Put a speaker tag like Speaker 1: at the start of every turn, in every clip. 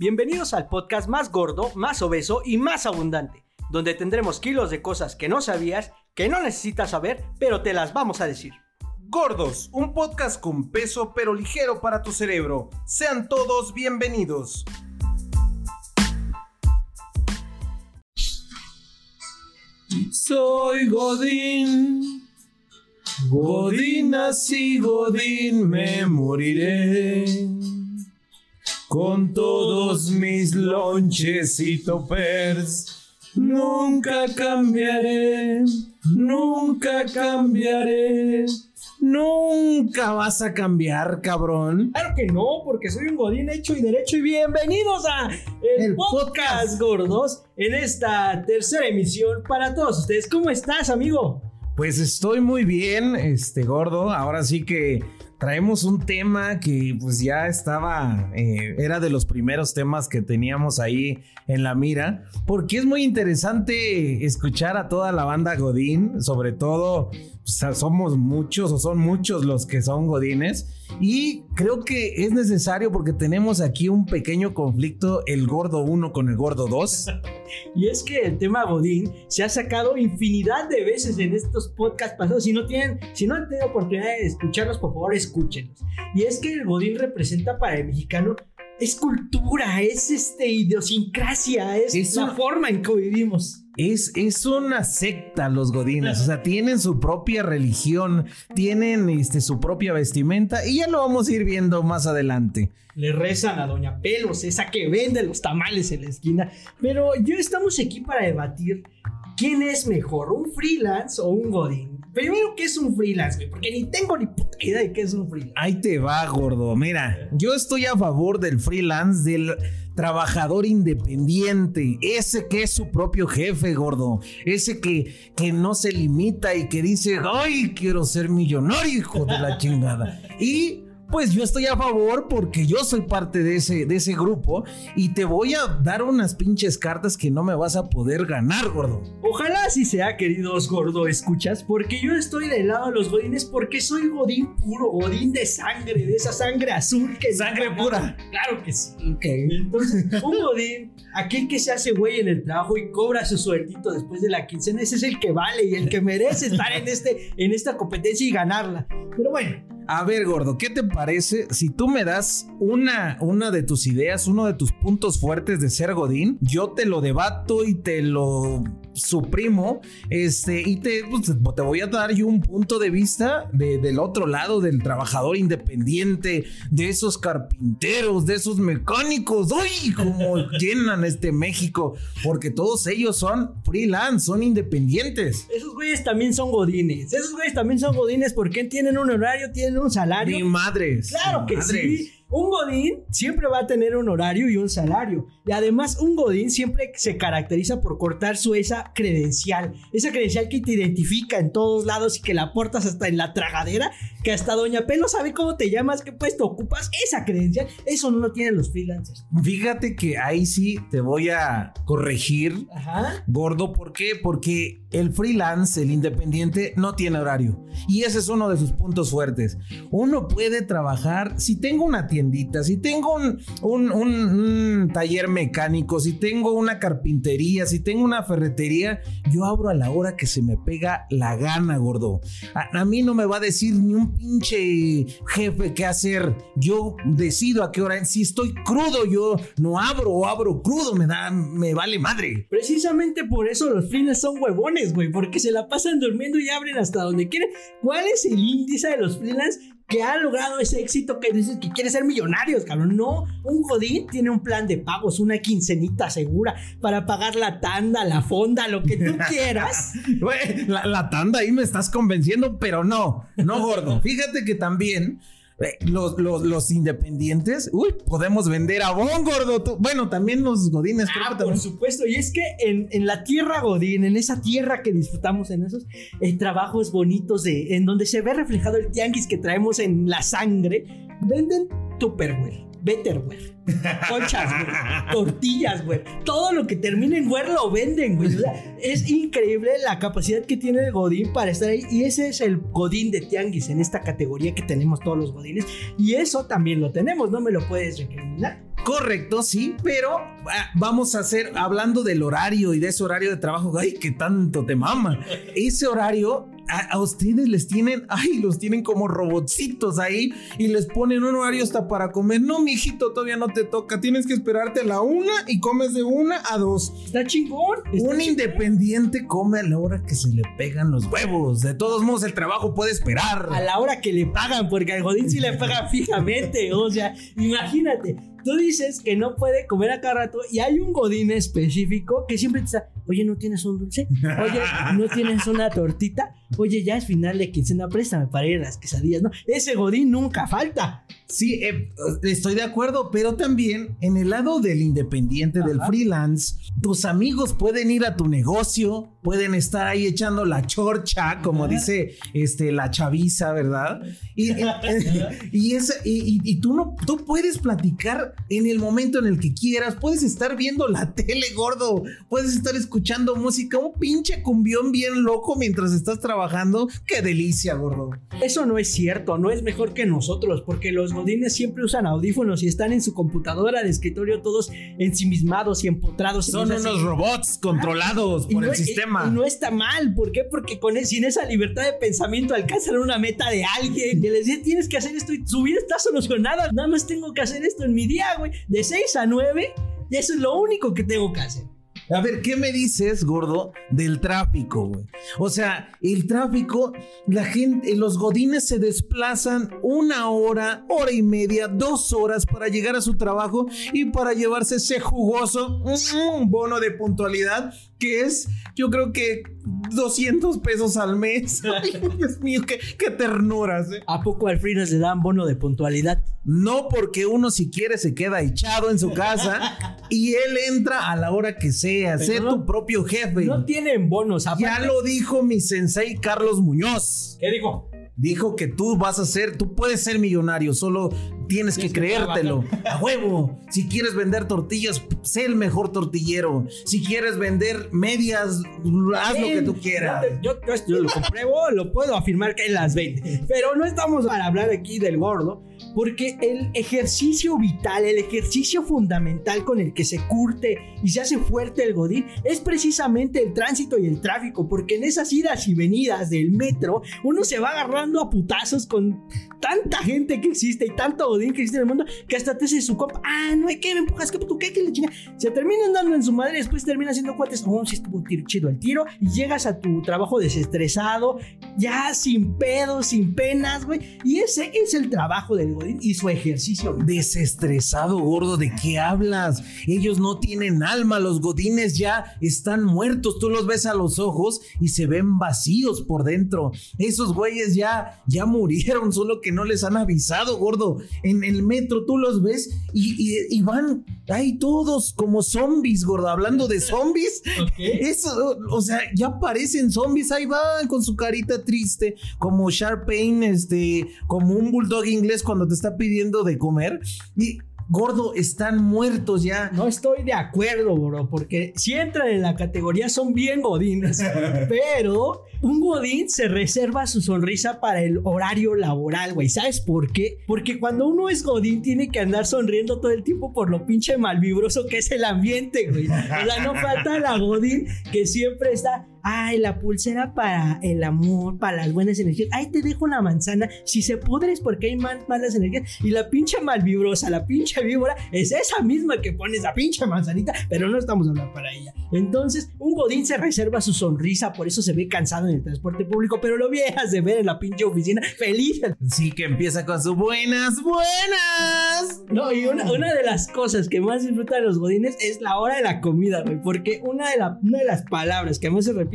Speaker 1: Bienvenidos al podcast más gordo, más obeso y más abundante, donde tendremos kilos de cosas que no sabías, que no necesitas saber, pero te las vamos a decir.
Speaker 2: Gordos, un podcast con peso pero ligero para tu cerebro. Sean todos bienvenidos.
Speaker 3: Soy Godín, Godín así, Godín me moriré. Con todos mis lonches y toppers, nunca cambiaré, nunca cambiaré. Nunca vas a cambiar, cabrón.
Speaker 1: Claro que no, porque soy un godín hecho y derecho y bienvenidos a el, podcast, gordos en esta tercera emisión para todos ustedes. ¿Cómo estás, amigo?
Speaker 3: Pues estoy muy bien, este gordo. Ahora sí que traemos un tema que pues ya estaba, eh, era de los primeros temas que teníamos ahí en la mira, porque es muy interesante escuchar a toda la banda Godín, sobre todo somos muchos o son muchos los que son Godines. Y creo que es necesario porque tenemos aquí un pequeño conflicto, el gordo 1 con el gordo 2.
Speaker 1: y es que el tema Godín se ha sacado infinidad de veces en estos podcasts pasados. Si no tienen, si no han tenido oportunidad de escucharlos, por favor, escúchenlos. Y es que el Godín representa para el mexicano es cultura, es este idiosincrasia, es, la forma en que vivimos.
Speaker 3: Es, es una secta los godines, o sea, tienen su propia religión, tienen este, su propia vestimenta y ya lo vamos a ir viendo más adelante.
Speaker 1: Le rezan a Doña Pelos, esa que vende los tamales en la esquina. Pero yo estamos aquí para debatir quién es mejor, un freelance o un godín. Primero, ¿qué es un freelance, güey? Porque ni tengo ni puta idea de qué es un freelance.
Speaker 3: Ahí te va, gordo. Mira, yo estoy a favor del freelance, del trabajador independiente, ese que es su propio jefe, gordo, ese que, que no se limita y que dice, ay, quiero ser millonario, hijo de la chingada. Y pues yo estoy a favor porque yo soy parte de ese, de ese grupo y te voy a dar unas pinches cartas que no me vas a poder ganar, gordo.
Speaker 1: Ojalá así sea, queridos gordo escuchas, porque yo estoy del lado de los godines porque soy godín puro, godín de sangre, de esa sangre azul que...
Speaker 3: Sangre pura.
Speaker 1: Claro que sí. Entonces, un godín, aquel que se hace güey en el trabajo y cobra su sueldito después de la quincena, ese es el que vale y el que merece estar en, este, en esta competencia y ganarla. Pero bueno.
Speaker 3: A ver, gordo, ¿qué te parece si tú me das una, una de tus ideas, uno de tus puntos fuertes de ser Godín? Yo te lo debato y te lo suprimo, este, y te, pues, te voy a dar yo un punto de vista del otro lado, del trabajador independiente, de esos carpinteros, de esos mecánicos, ¡uy! Como llenan este México, porque todos ellos son freelance, son independientes.
Speaker 1: Esos güeyes también son godines, esos güeyes también son godines porque tienen un horario, tienen un salario.
Speaker 3: Ni madres.
Speaker 1: Claro que sí. Un Godín siempre va a tener un horario y un salario. Y además, un Godín siempre se caracteriza por cortar su esa credencial. Esa credencial que te identifica en todos lados y que la portas hasta en la tragadera. Que hasta Doña Pelo sabe cómo te llamas, qué puesto ocupas. Esa credencial. Eso no lo tienen los freelancers.
Speaker 3: Fíjate que ahí sí te voy a corregir, Ajá. gordo. ¿Por qué? Porque el freelance, el independiente, no tiene horario. Y ese es uno de sus puntos fuertes. Uno puede trabajar, si tengo una tiendita, si tengo un, taller mecánico, si tengo una carpintería, si tengo una ferretería, yo abro a la hora que se me pega la gana, gordo. A, mí no me va a decir ni un pinche jefe qué hacer. Yo decido a qué hora. Si estoy crudo, yo no abro o abro crudo, me da, me vale madre.
Speaker 1: Precisamente por eso los freelancers son huevones güey, porque se la pasan durmiendo y abren hasta donde quieren. ¿Cuál es el índice de los freelance que ha logrado ese éxito que dices que quiere ser millonarios, cabrón? No, un godín tiene un plan de pagos, una quincenita segura para pagar la tanda, la fonda, lo que tú quieras.
Speaker 3: La, la tanda ahí me estás convenciendo, pero no, no gordo. Fíjate que también eh, los, los, independientes, uy, podemos vender a bon gordo. Bueno, también los godines,
Speaker 1: ah, Por supuesto, y es que en, la tierra godín, en esa tierra que disfrutamos en esos eh, trabajos bonitos de, en donde se ve reflejado el tianguis que traemos en la sangre, venden Tupperware Betterware, conchas, güey, tortillas, güey. Todo lo que termine en güey lo venden, güey. es increíble la capacidad que tiene el Godín para estar ahí. Y ese es el Godín de Tianguis en esta categoría que tenemos todos los Godines. Y eso también lo tenemos, no me lo puedes recriminar.
Speaker 3: Correcto, sí, pero ah, vamos a hacer, hablando del horario y de ese horario de trabajo, ay, que tanto te mama. Ese horario a, ustedes les tienen, ay, los tienen como robotcitos ahí y les ponen un horario hasta para comer. No, mijito, todavía no te toca. Tienes que esperarte a la una y comes de una a dos.
Speaker 1: Está chingón.
Speaker 3: un independiente come a la hora que se le pegan los huevos. De todos modos, el trabajo puede esperar.
Speaker 1: A la hora que le pagan, porque al Godín sí le pagan fijamente. O sea, imagínate, tú dices que no puede comer a cada rato y hay un Godín específico que siempre te está, oye, ¿no tienes un dulce? Oye, ¿no tienes una tortita? Oye, ya es final de quincena, préstame para ir a las quesadillas, ¿no? Ese Godín nunca falta.
Speaker 3: Sí, eh, estoy de acuerdo, pero también en el lado del independiente, del freelance, tus amigos pueden ir a tu negocio, pueden estar ahí echando la chorcha, como dice este, la chaviza, ¿verdad? Y, y, y, tú, no, tú puedes platicar en el momento en el que quieras, puedes estar viendo la tele, gordo, puedes estar escuchando música, un pinche cumbión bien loco mientras estás trabajando. ¡Qué delicia, gordo!
Speaker 1: Eso no es cierto, no es mejor que nosotros, porque los godines siempre usan audífonos y están en su computadora de escritorio todos ensimismados y empotrados.
Speaker 3: Son unos robots controlados por el sistema.
Speaker 1: Y, no está mal, ¿por qué? Porque con, sin esa libertad de pensamiento alcanzan una meta de alguien que les dice tienes que hacer esto y su vida está solucionada. Nada más tengo que hacer esto en mi día, güey, de 6 a 9 y eso es lo único que tengo que hacer.
Speaker 3: A ver, ¿qué me dices, gordo, del tráfico, güey? O sea, el tráfico, la gente, los godines se desplazan una hora, hora y media, dos horas para llegar a su trabajo y para llevarse ese jugoso mm, bono de puntualidad que es, yo creo que 200 pesos al mes. Ay, Dios mío, qué, qué ternuras. ¿eh?
Speaker 1: ¿A poco al freelance le dan bono de puntualidad?
Speaker 3: No, porque uno si quiere se queda echado en su casa y él entra a la hora que sea. sé tu propio jefe.
Speaker 1: No tienen bonos.
Speaker 3: Ya lo dijo mi sensei Carlos Muñoz.
Speaker 1: ¿Qué dijo?
Speaker 3: Dijo que tú vas a ser, tú puedes ser millonario, solo tienes que creértelo. A huevo. Si quieres vender tortillas, sé el mejor tortillero. Si quieres vender medias, haz lo que tú quieras.
Speaker 1: Yo, lo compruebo, lo puedo afirmar que él las vende. Pero no estamos para hablar aquí del gordo, porque el ejercicio vital, el ejercicio fundamental con el que se curte y se hace fuerte el godín es precisamente el tránsito y el tráfico, porque en esas idas y venidas del metro uno se va agarrando a putazos con tanta gente que existe y tanto odín que existe en el mundo que hasta te hace su compa. Ah, no que me empujas, que tú qué, le chinga. Se terminan dando en su madre y después termina haciendo cuates. Oh, si estuvo chido el tiro. Y llegas a tu trabajo desestresado, ya sin pedos, sin penas, güey. Y ese es el trabajo del Godín y su ejercicio.
Speaker 3: Desestresado, gordo, ¿de qué hablas? Ellos no tienen alma, los Godines ya están muertos. Tú los ves a los ojos y se ven vacíos por dentro. Esos güeyes ya ya, murieron, solo que no les han avisado, gordo. En el metro tú los ves y, van ahí todos como zombies, gordo. Hablando de zombies, eso, o sea, ya parecen zombies, ahí van con su carita triste, como Sharpane, este, como un bulldog inglés cuando te está pidiendo de comer. Y gordo, están muertos ya.
Speaker 1: No estoy de acuerdo, bro, porque si entran en la categoría son bien godines, pero un godín se reserva su sonrisa para el horario laboral, güey. ¿Sabes por qué? Porque cuando uno es godín tiene que andar sonriendo todo el tiempo por lo pinche malvibroso que es el ambiente, güey. O sea, no falta la godín que siempre está Ay, la pulsera para el amor, para las buenas energías. Ay, te dejo una manzana. Si se pudre es porque hay malas energías. Y la pinche malvibrosa, la pinche víbora, es esa misma que pone esa pinche manzanita, pero no estamos hablando para ella. Entonces, un godín se reserva su sonrisa, por eso se ve cansado en el transporte público, pero lo viejas de ver en la pinche oficina feliz.
Speaker 3: Sí, que empieza con sus buenas, buenas.
Speaker 1: No, y una, de las cosas que más disfrutan los godines es la hora de la comida, güey, porque una de, una de las palabras que más se repite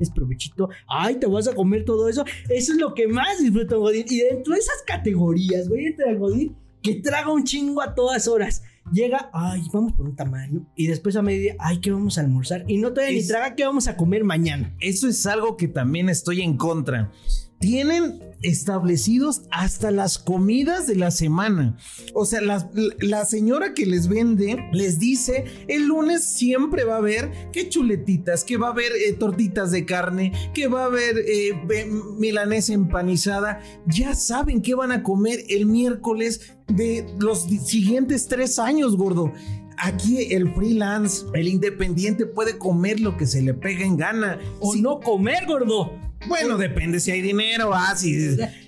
Speaker 1: es provechito, ay, te vas a comer todo eso. Eso es lo que más disfruto Godín. Y dentro de esas categorías, güey, entre el Godín que traga un chingo a todas horas. Llega, ay, vamos por un tamaño. Y después a media, ay, ¿qué vamos a almorzar? Y no todavía ni traga qué vamos a comer mañana.
Speaker 3: Eso es algo que también estoy en contra. Tienen establecidos hasta las comidas de la semana. O sea, la, la, señora que les vende les dice, el lunes siempre va a haber que chuletitas, que va a haber eh, tortitas de carne, que va a haber eh, milanesa empanizada. Ya saben qué van a comer el miércoles de los siguientes tres años, gordo aquí el freelance, el independiente puede comer lo que se le pega en gana.
Speaker 1: O no comer, gordo.
Speaker 3: Bueno, depende si hay dinero, ah,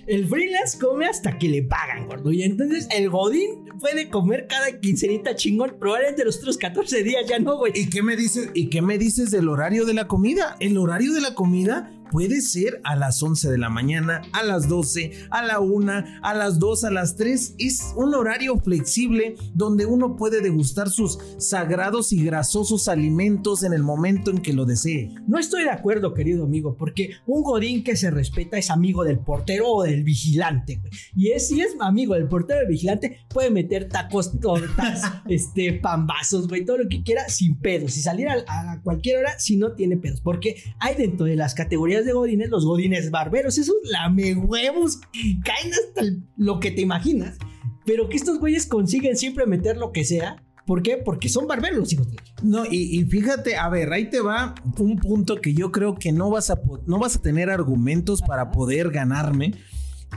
Speaker 1: El freelance come hasta que le pagan, gordo. Y entonces el Godín puede comer cada quincenita chingón. Probablemente los otros 14 días ya no, güey.
Speaker 3: ¿Y qué me dices? ¿Y qué me dices del horario de la comida? El horario de la comida Puede ser a las 11 de la mañana, a las 12, a la 1, a las 2, a las 3. Es un horario flexible donde uno puede degustar sus sagrados y grasosos alimentos en el momento en que lo desee.
Speaker 1: No estoy de acuerdo, querido amigo, porque un godín que se respeta es amigo del portero o del vigilante. Y es, si es amigo del portero o del vigilante, puede meter tacos, tortas, este, pambazos, güey, todo lo que quiera sin pedos. Y salir a, a cualquier hora si no tiene pedos. Porque hay dentro de las categorías de godines, los godines barberos, esos lame huevos que caen hasta lo que te imaginas. Pero que estos güeyes consiguen siempre meter lo que sea. ¿Por qué? Porque son barberos los hijos de
Speaker 3: No, y, fíjate, a ver, ahí te va un punto que yo creo que no vas a, no vas a tener argumentos para poder ganarme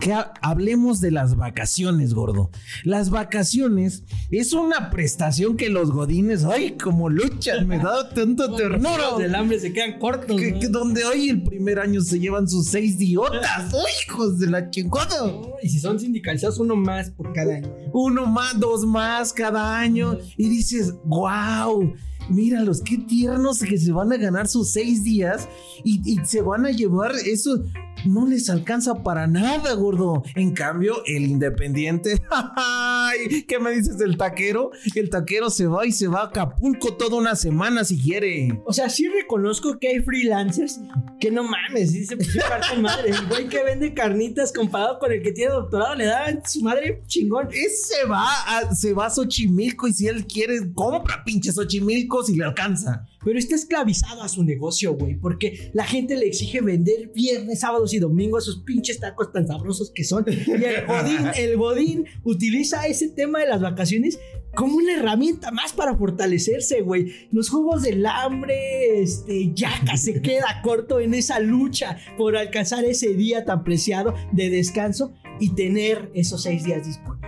Speaker 3: que hablemos de las vacaciones, gordo. Las vacaciones es una prestación que los godines, ay, como luchan, me da tanto ternura.
Speaker 1: Los del hambre se quedan cortos.
Speaker 3: Que, donde hoy el primer año se llevan sus seis diotas, hijos de la chingada.
Speaker 1: y si son sindicalizados, uno más por cada año.
Speaker 3: Uno más, dos más cada año. Y dices, wow míralos, qué tiernos que se van a ganar sus seis días y, y, se van a llevar eso no les alcanza para nada, gordo. En cambio, el independiente, ¿qué me dices del taquero? El taquero se va y se va a Acapulco toda una semana si quiere.
Speaker 1: O sea, sí reconozco que hay freelancers que no mames, dice, pues parte madre. El güey que vende carnitas comparado con el que tiene doctorado le da su madre chingón.
Speaker 3: Ese va a, se va a Xochimilco y si él quiere, compra pinches Xochimilco si le alcanza
Speaker 1: pero está esclavizado a su negocio, güey, porque la gente le exige vender viernes, sábados y domingos esos pinches tacos tan sabrosos que son. Y el Godín, el Godín utiliza ese tema de las vacaciones como una herramienta más para fortalecerse, güey. Los juegos del hambre, este, Yaka se queda corto en esa lucha por alcanzar ese día tan preciado de descanso y tener esos seis días disponibles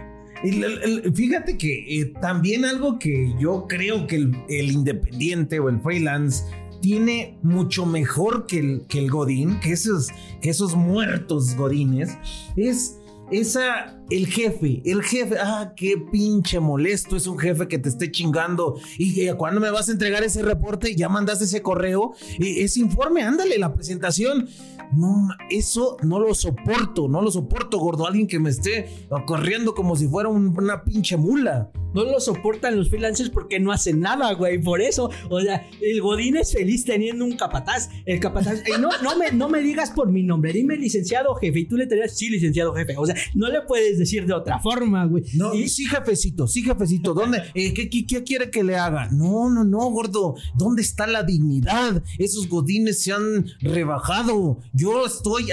Speaker 3: fíjate que eh, también algo que yo creo que el, independiente o el freelance tiene mucho mejor que el, que el Godín, que esos, esos muertos Godines, es esa, el jefe, el jefe, ah, qué pinche molesto es un jefe que te esté chingando. Y cuando me vas a entregar ese reporte, ya mandaste ese correo, ese informe, ándale, la presentación. No, eso no lo soporto, no lo soporto, gordo. Alguien que me esté corriendo como si fuera una pinche mula.
Speaker 1: No lo soportan los freelancers porque no hacen nada, güey. Por eso, o sea, el Godín es feliz teniendo un capataz. El capataz, no, no, me, no me digas por mi nombre, dime licenciado jefe. Y tú le dirías, sí, licenciado jefe. O sea, no le puedes decir de otra forma, güey.
Speaker 3: No, sí, jefecito, sí, jefecito. ¿Dónde? Eh, ¿qué, qué, quiere que le haga? No, no, no, gordo. ¿Dónde está la dignidad? Esos Godines se han rebajado. Yo estoy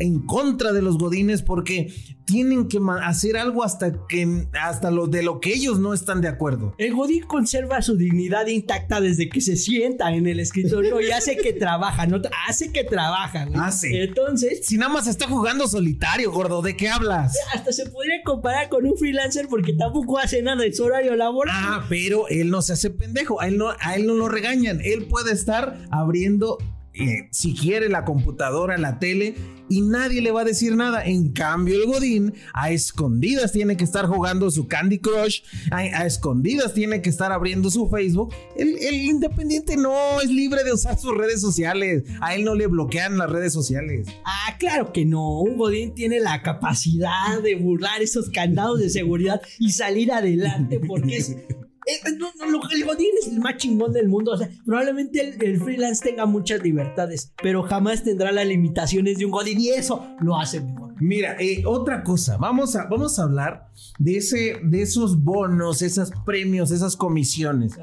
Speaker 3: en contra de los godines porque tienen que hacer algo hasta que hasta lo de lo que ellos no están de acuerdo.
Speaker 1: El godín conserva su dignidad intacta desde que se sienta en el escritorio y hace que trabaja, no hace que trabaja.
Speaker 3: Hace.
Speaker 1: Entonces,
Speaker 3: si nada más está jugando solitario, gordo, ¿de qué hablas?
Speaker 1: Hasta se podría comparar con un freelancer porque tampoco hace nada en su horario laboral.
Speaker 3: Ah, pero él no se hace pendejo, a él no a él no lo regañan, él puede estar abriendo si quiere la computadora, la tele, y nadie le va a decir nada. En cambio, el Godín a escondidas tiene que estar jugando su Candy Crush, a, escondidas tiene que estar abriendo su Facebook. El, el, independiente no es libre de usar sus redes sociales. A él no le bloquean las redes sociales.
Speaker 1: Ah, claro que no. Un Godín tiene la capacidad de burlar esos candados de seguridad y salir adelante porque es eh, eh, no, no, el Godín es el más chingón del mundo. O sea, probablemente el, freelance tenga muchas libertades, pero jamás tendrá las limitaciones de un Godín y eso lo hace mejor.
Speaker 3: Mira, eh, otra cosa, vamos a, vamos a hablar de, ese, de esos bonos, esos premios, esas comisiones.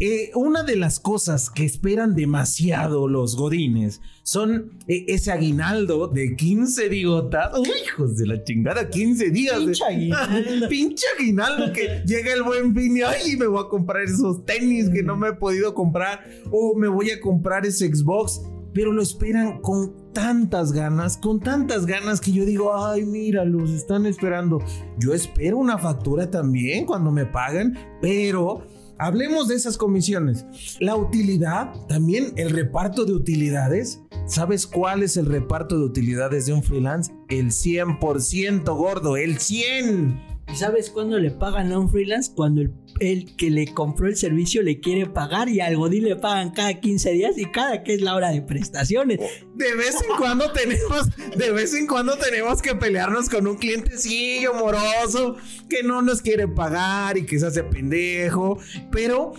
Speaker 3: Eh, una de las cosas que esperan demasiado los godines son eh, ese aguinaldo de 15 digotas. hijos de la chingada, 15 días.
Speaker 1: Pinche aguinaldo.
Speaker 3: Pinche aguinaldo que llega el buen fin y ay, me voy a comprar esos tenis que no me he podido comprar o me voy a comprar ese Xbox. Pero lo esperan con tantas ganas, con tantas ganas que yo digo, ay, mira, los están esperando. Yo espero una factura también cuando me pagan, pero Hablemos de esas comisiones. La utilidad, también el reparto de utilidades. ¿Sabes cuál es el reparto de utilidades de un freelance? El 100% gordo, el 100.
Speaker 1: ¿Y sabes cuándo le pagan a un freelance? Cuando el, que le compró el servicio le quiere pagar y al Godín le pagan cada 15 días y cada que es la hora de prestaciones.
Speaker 3: De vez en cuando tenemos, de vez en cuando tenemos que pelearnos con un clientecillo moroso que no nos quiere pagar y que se hace pendejo, pero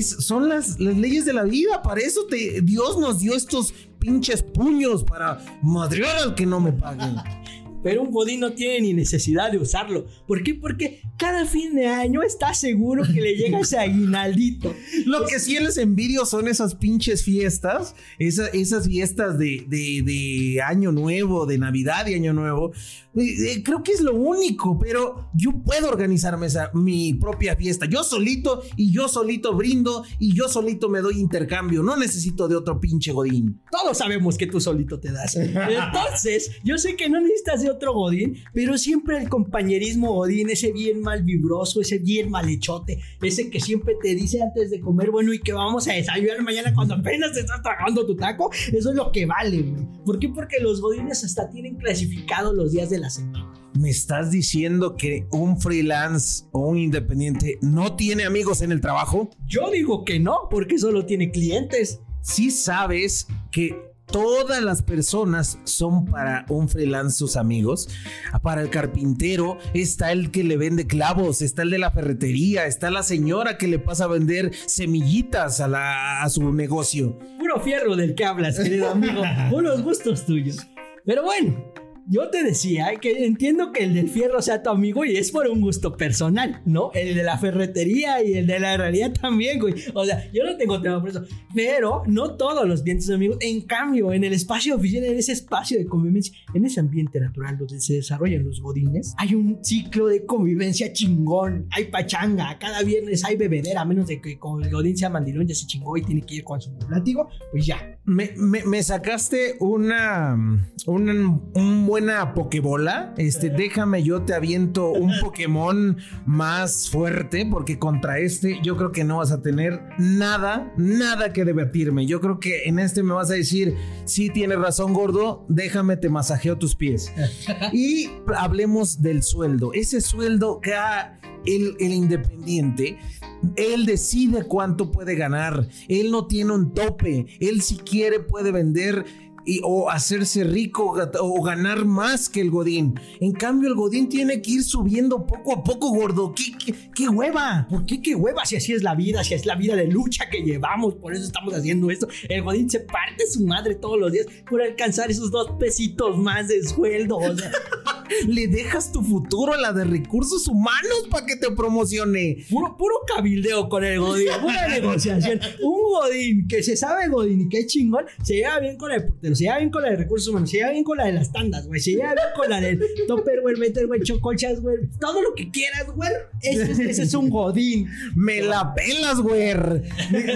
Speaker 3: son las, las leyes de la vida, para eso te, Dios nos dio estos pinches puños para madrear al que no me paguen.
Speaker 1: Pero un godín no tiene ni necesidad de usarlo. ¿Por qué? Porque cada fin de año está seguro que le llega ese aguinaldito.
Speaker 3: Lo que sí les envidio son esas pinches fiestas, esas fiestas de, de, Año Nuevo, de Navidad y Año Nuevo. Eh, eh, creo que es lo único, pero yo puedo organizarme esa, mi propia fiesta. Yo solito y yo solito brindo y yo solito me doy intercambio. No necesito de otro pinche godín.
Speaker 1: Todos sabemos que tú solito te das. Entonces, yo sé que no necesitas de otro Godín, pero siempre el compañerismo Godín, ese bien mal vibroso, ese bien malhechote, ese que siempre te dice antes de comer, bueno, y que vamos a desayunar mañana cuando apenas te estás tragando tu taco, eso es lo que vale, güey. ¿Por qué? Porque los Godines hasta tienen clasificados los días de la semana.
Speaker 3: ¿Me estás diciendo que un freelance o un independiente no tiene amigos en el trabajo?
Speaker 1: Yo digo que no, porque solo tiene clientes.
Speaker 3: Si sabes que todas las personas son para un freelance sus amigos. Para el carpintero está el que le vende clavos, está el de la ferretería, está la señora que le pasa a vender semillitas a, a su negocio.
Speaker 1: Puro fierro del que hablas, querido amigo. Unos gustos tuyos. Pero bueno, yo te decía que entiendo que el del fierro sea tu amigo y es por un gusto personal, ¿no? El de la ferretería y el de la herrería también, güey. O sea, yo no tengo tema por eso. Pero no todos los clientes son amigos. En cambio, en el espacio oficial, en ese espacio de convivencia, en ese ambiente natural donde se desarrollan los godines, hay un ciclo de convivencia chingón. Hay pachanga. Cada viernes hay bebedera, a menos de que con el godín sea mandilón, ya se chingó y tiene que ir con su látigo. Pues ya.
Speaker 3: Me, me, sacaste una, un, un buena pokebola. Este, déjame, yo te aviento un Pokémon más fuerte, porque contra este yo creo que no vas a tener nada, nada que debatirme. Yo creo que en este me vas a decir, sí tienes razón, gordo, déjame, te masajeo tus pies. y hablemos del sueldo. Ese sueldo que ha el, el independiente él decide cuánto puede ganar. Él no tiene un tope. Él si quiere puede vender y, o hacerse rico o ganar más que el Godín. En cambio, el Godín tiene que ir subiendo poco a poco, gordo. ¿Qué, qué, hueva?
Speaker 1: ¿Por qué qué hueva? Si así es la vida, si es la vida de lucha que llevamos, por eso estamos haciendo esto. El Godín se parte su madre todos los días por alcanzar esos dos pesitos más de sueldo.
Speaker 3: Le dejas tu futuro a la de recursos humanos para que te promocione.
Speaker 1: Puro, puro cabildeo con el Godín, pura negociación. Un Godín que se sabe Godín y que es chingón, se lleva bien con el portero se lleva bien con la de recursos humanos, se lleva bien con la de las tandas, güey, se lleva bien con la del topper, güey, meter, güey, chocolchas, güey, todo lo que quieras, güey. Ese, es un godín.
Speaker 3: Me la pelas, güey.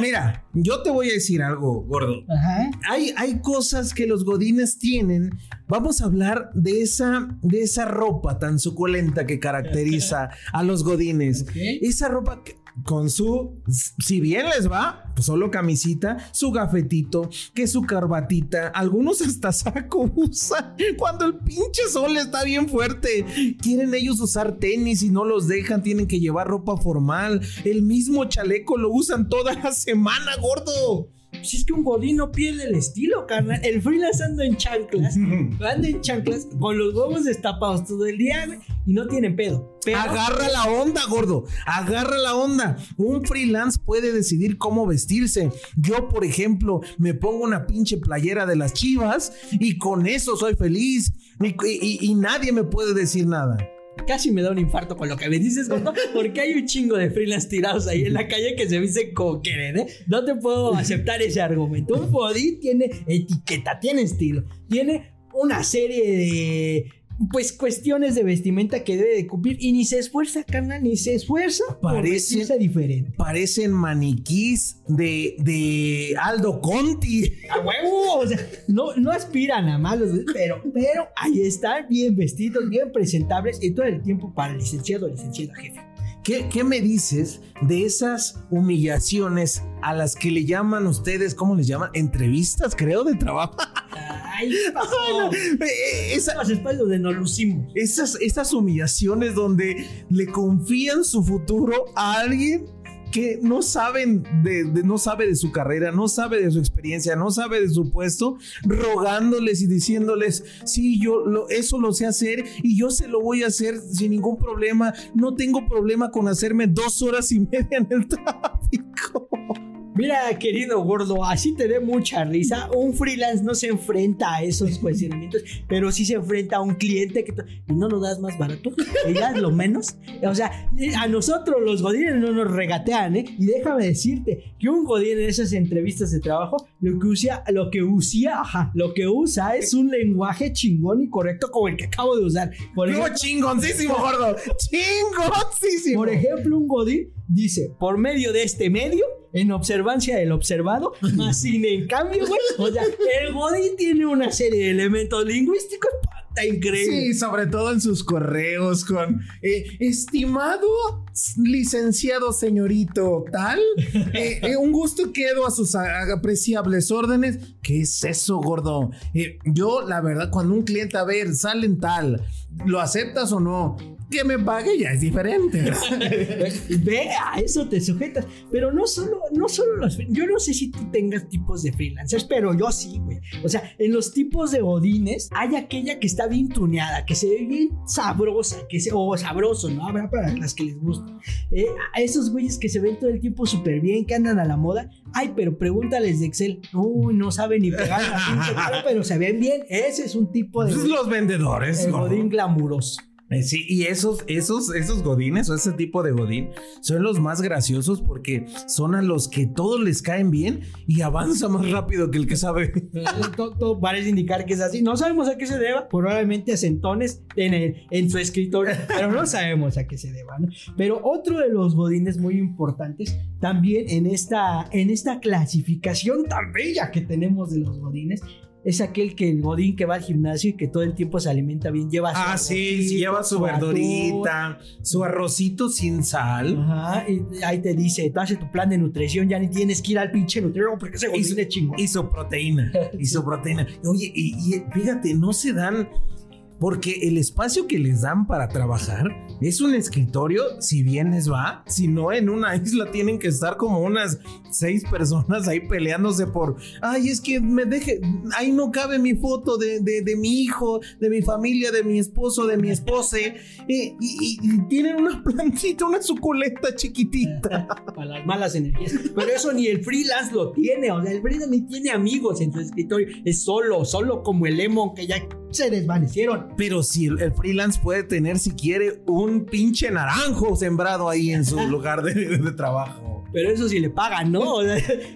Speaker 3: Mira, yo te voy a decir algo, gordo. Ajá. Hay, hay cosas que los godines tienen. Vamos a hablar de esa, de esa ropa tan suculenta que caracteriza a los godines. Esa ropa que con su, si bien les va, pues solo camisita, su gafetito, que su carbatita, algunos hasta saco usan cuando el pinche sol está bien fuerte. Quieren ellos usar tenis y no los dejan, tienen que llevar ropa formal. El mismo chaleco lo usan toda la semana, gordo.
Speaker 1: Si es que un godín no pierde el estilo, carnal. El freelance anda en chanclas, anda en chanclas con los huevos destapados todo el día y no tienen pedo.
Speaker 3: Agarra la onda, gordo. Agarra la onda. Un freelance puede decidir cómo vestirse. Yo, por ejemplo, me pongo una pinche playera de las chivas y con eso soy feliz y nadie me puede decir nada.
Speaker 1: Casi me da un infarto con lo que me dices, Gordo, porque hay un chingo de freelance tirados ahí en la calle que se dicen como quieren, ¿eh? No te puedo aceptar ese argumento. Un body tiene etiqueta, tiene estilo, tiene una serie de pues cuestiones de vestimenta que debe de cumplir y ni se esfuerza, carnal, ni se esfuerza
Speaker 3: parece diferente. Parecen maniquís de, de Aldo Conti.
Speaker 1: A huevo, o sea, no, no aspiran a malos, pero, pero ahí están bien vestidos, bien presentables y todo el tiempo para el licenciado o licenciada jefe.
Speaker 3: ¿Qué, me dices de esas humillaciones a las que le llaman ustedes, ¿cómo les llaman? Entrevistas, creo, de trabajo.
Speaker 1: Ay, no, eh, esas espaldas de no lucimos.
Speaker 3: Esas, esas humillaciones donde le confían su futuro a alguien que no saben de, no sabe de su carrera, no sabe de su experiencia, no sabe de su puesto, rogándoles y diciéndoles, sí, yo lo, eso lo sé hacer y yo se lo voy a hacer sin ningún problema, no tengo problema con hacerme dos horas y media en el tráfico.
Speaker 1: Mira, querido gordo, así te dé mucha risa. Un freelance no se enfrenta a esos cuestionamientos, pero sí se enfrenta a un cliente que no lo das más barato, y das lo menos. O sea, a nosotros los godines no nos regatean, ¿eh? Y déjame decirte que un godín en esas entrevistas de trabajo lo que usa, lo que usa, ajá, lo que usa es un lenguaje chingón y correcto como el que acabo de usar.
Speaker 3: Por ejemplo, chingoncísimo, gordo. Chingoncísimo.
Speaker 1: Por ejemplo, un godín dice, por medio de este medio en observancia del observado, más sin en cambio, güey. O sea, el Godín tiene una serie de elementos lingüísticos increíble.
Speaker 3: Sí, sobre todo en sus correos con eh, estimado licenciado señorito tal, eh, eh, un gusto quedo a sus apreciables órdenes. ¿Qué es eso, gordo? yo, la verdad, cuando un cliente, a ver, salen tal, ¿lo aceptas o no? Que me pague ya es diferente.
Speaker 1: Ve, a eso te sujetas. Pero no solo, no solo los. Yo no sé si tú tengas tipos de freelancers, pero yo sí, güey. O sea, en los tipos de godines hay aquella que está bien tuneada, que se ve bien sabrosa, que se, o sabroso, ¿no? Habrá para las que les gusta. Eh, a esos güeyes que se ven todo el tiempo súper bien, que andan a la moda. Ay, pero pregúntales de Excel. Uy, no saben ni pegar la pero se ven bien. Ese es un tipo de.
Speaker 3: los vendedores.
Speaker 1: El godín glamuroso.
Speaker 3: Eh, sí, y esos, esos, esos godines o ese tipo de godín son los más graciosos porque son a los que todos les caen bien y avanza más rápido que el que sabe.
Speaker 1: todo, parece indicar que es así. No sabemos a qué se deba, probablemente a centones en, en su escritorio, pero no sabemos a qué se deba. Pero otro de los godines muy importantes también en esta, en esta clasificación tan bella que tenemos de los godines es aquel que el godín que va al gimnasio y que todo el tiempo se alimenta bien. Lleva
Speaker 3: ah, sí, sí, lleva su, verdurita, su arrocito sin sal.
Speaker 1: Ajá, y ahí te dice, tú haces tu plan de nutrición, ya ni tienes que ir al pinche nutriólogo porque ese godín es chingo.
Speaker 3: Y su proteína, y su proteína. Oye, y fíjate, no se dan porque el espacio que les dan para trabajar es un escritorio, si bien les va, si no en una isla tienen que estar como unas seis personas ahí peleándose por, ay, es que me deje, ahí no cabe mi foto de, mi hijo, de mi familia, de mi esposo, de mi esposa, y, tienen una plantita, una suculenta chiquitita.
Speaker 1: Para las malas energías. Pero eso ni el freelance lo tiene, o sea, el freelance ni tiene amigos en su escritorio, es solo, solo como el lemon que ya se desvanecieron.
Speaker 3: Pero si el freelance puede tener, si quiere, un pinche naranjo sembrado ahí en su lugar de, trabajo.
Speaker 1: Pero eso sí le pagan, ¿no?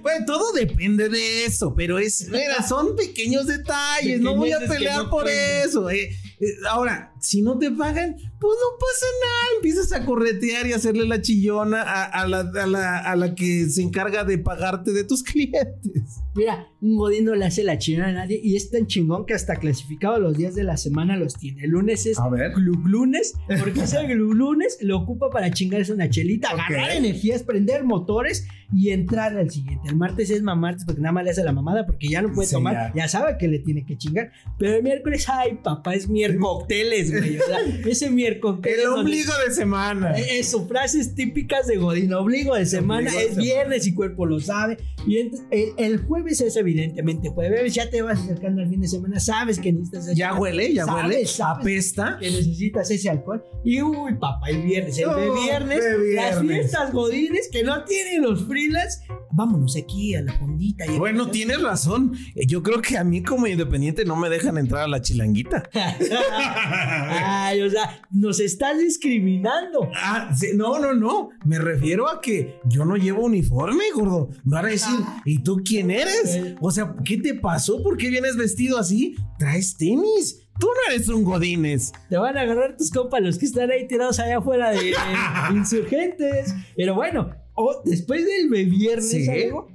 Speaker 3: pues todo depende de eso, pero es, mira, son pequeños detalles, no voy a pelear por eso. Eh. Eh, ahora, si no te pagan, pues no pasa nada. Empiezas a corretear y hacerle la chillona a, la, a, la, que se encarga de pagarte de tus clientes.
Speaker 1: Mira, un godín no le hace la chillona a nadie y es tan chingón que hasta clasificado los días de la semana los tiene. El lunes es lunes, porque ese club lunes lo ocupa para chingarse una chelita, agarrar energías, prender motores y entrar al siguiente. El martes es mamartes porque nada más le hace la mamada porque ya no puede tomar, ya. sabe que le tiene que chingar. Pero el miércoles, ay, papá, es miércoles cócteles, güey. ese miércoles.
Speaker 3: El ombligo de semana.
Speaker 1: Eso, frases típicas de Godín. Ombligo de semana, es viernes y cuerpo lo sabe. Y entonces, el, jueves es evidentemente jueves. Ya te vas acercando al fin de semana, sabes que necesitas ese
Speaker 3: Ya huele, ya huele. apesta.
Speaker 1: Que necesitas ese alcohol. Y uy, papá, el viernes. El de viernes, Las fiestas Godines que no tienen los freelance vámonos aquí a la fondita. Y
Speaker 3: bueno, tienes razón. Yo creo que a mí como independiente no me dejan entrar a la chilanguita.
Speaker 1: Ay, o sea, nos estás discriminando.
Speaker 3: Ah, no, no, no. Me refiero a que yo no llevo uniforme, gordo. Van a decir, ah. ¿y tú quién eres? Eh. O sea, ¿qué te pasó? ¿Por qué vienes vestido así? Traes tenis. Tú no eres un Godines.
Speaker 1: Te van a agarrar tus compas los que están ahí tirados allá afuera de insurgentes. Pero bueno, después del viernes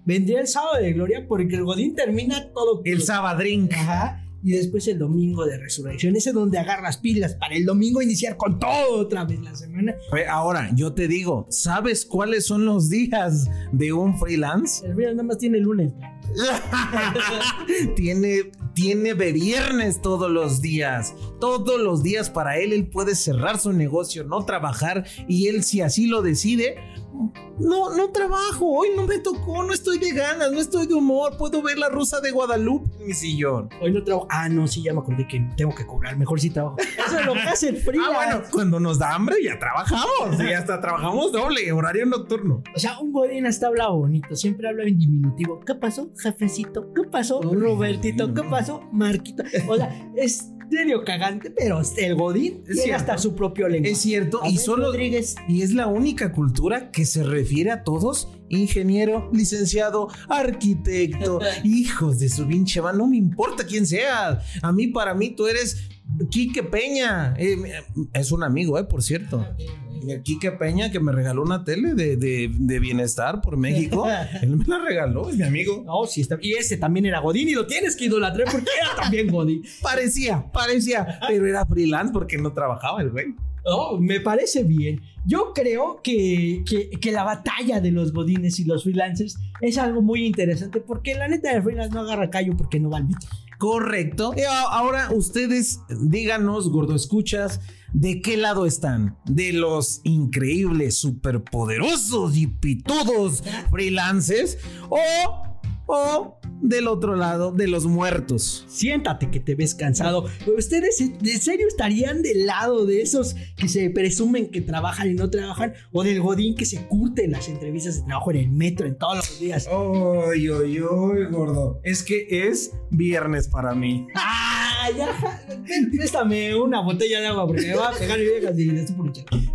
Speaker 1: vendría el sábado de gloria porque el Godín termina todo.
Speaker 3: El sabadrín.
Speaker 1: Ajá. Y después el domingo de resurrección. Ese es donde agarras pilas para el domingo iniciar con todo otra vez la semana.
Speaker 3: Ahora, yo te digo, ¿sabes cuáles son los días de un freelance?
Speaker 1: El freelance nada más tiene lunes.
Speaker 3: tiene, tiene viernes todos los días. Todos los días para él, él puede cerrar su negocio, no trabajar. Y él, si así lo decide, no, no trabajo, hoy no me tocó, no estoy de ganas, no estoy de humor, puedo ver la rosa de Guadalupe en mi sillón.
Speaker 1: Hoy no trabajo. Ah, no, sí, ya me acordé que tengo que cobrar, mejor si trabajo. Eso es lo que hace el frío.
Speaker 3: Ah, bueno, cuando nos da hambre ya trabajamos, y hasta trabajamos doble, horario nocturno.
Speaker 1: O sea, un godín hasta habla bonito, siempre habla en diminutivo. ¿Qué pasó, jefecito? ¿Qué pasó, Robertito? ¿Qué pasó, Marquito? O sea, es serio cagante, pero el Godín tiene hasta su propio lenguaje.
Speaker 3: Es cierto, y solo Rodríguez. y es la única cultura que se refiere a todos ingeniero, licenciado, arquitecto, hijos de su pinche no me importa quién sea. A mí para mí tú eres Quique Peña. Eh, es un amigo, eh, por cierto. Ah, Quique Peña que me regaló una tele de, bienestar por México. Él me la regaló, es mi amigo.
Speaker 1: No, sí está. Y ese también era Godín y lo tienes que idolatrar porque era también Godín.
Speaker 3: parecía, parecía, pero era freelance porque no trabajaba el güey.
Speaker 1: Oh, me parece bien. Yo creo que, que, la batalla de los godines y los freelancers es algo muy interesante porque la neta de freelance no agarra callo porque no va al mito.
Speaker 3: Correcto. Y ahora ustedes díganos, gordo escuchas, ¿de qué lado están? ¿De los increíbles, superpoderosos y pitudos freelancers? ¿O o del otro lado de los muertos.
Speaker 1: Siéntate que te ves cansado. ¿Ustedes en serio estarían del lado de esos que se presumen que trabajan y no trabajan? ¿O del godín que se curte en las entrevistas de trabajo en el metro en todos los días?
Speaker 3: Ay, ay, ay, gordo. Es que es viernes para mí.
Speaker 1: ¡Ah! Ya, préstame una botella de agua porque me va a pegar y viejas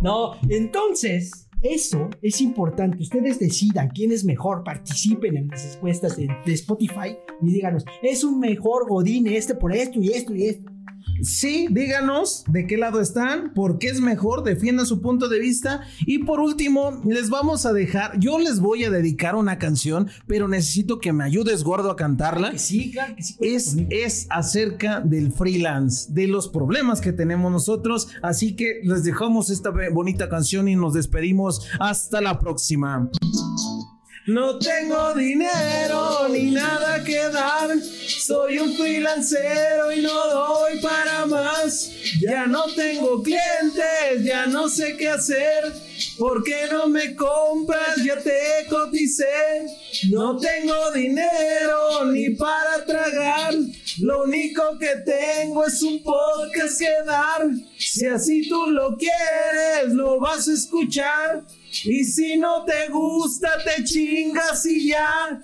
Speaker 1: No, entonces eso es importante. Ustedes decidan quién es mejor, participen en las encuestas de, Spotify y díganos, es un mejor Godín este por esto y esto y esto.
Speaker 3: Sí, díganos de qué lado están, por qué es mejor, defiendan su punto de vista. Y por último, les vamos a dejar, yo les voy a dedicar una canción, pero necesito que me ayudes, gordo, a cantarla.
Speaker 1: sí, claro que sí.
Speaker 3: Es, es acerca del freelance, de los problemas que tenemos nosotros. Así que les dejamos esta bonita canción y nos despedimos. Hasta la próxima. No tengo dinero ni nada que dar. Soy un freelancero y no doy para más. Ya no tengo clientes, ya no sé qué hacer. ¿Por qué no me compras? Ya te coticé. No tengo dinero ni para tragar. Lo único que tengo es un podcast que dar. Si así tú lo quieres, lo vas a escuchar. Y si no te gusta, te chingas y ya.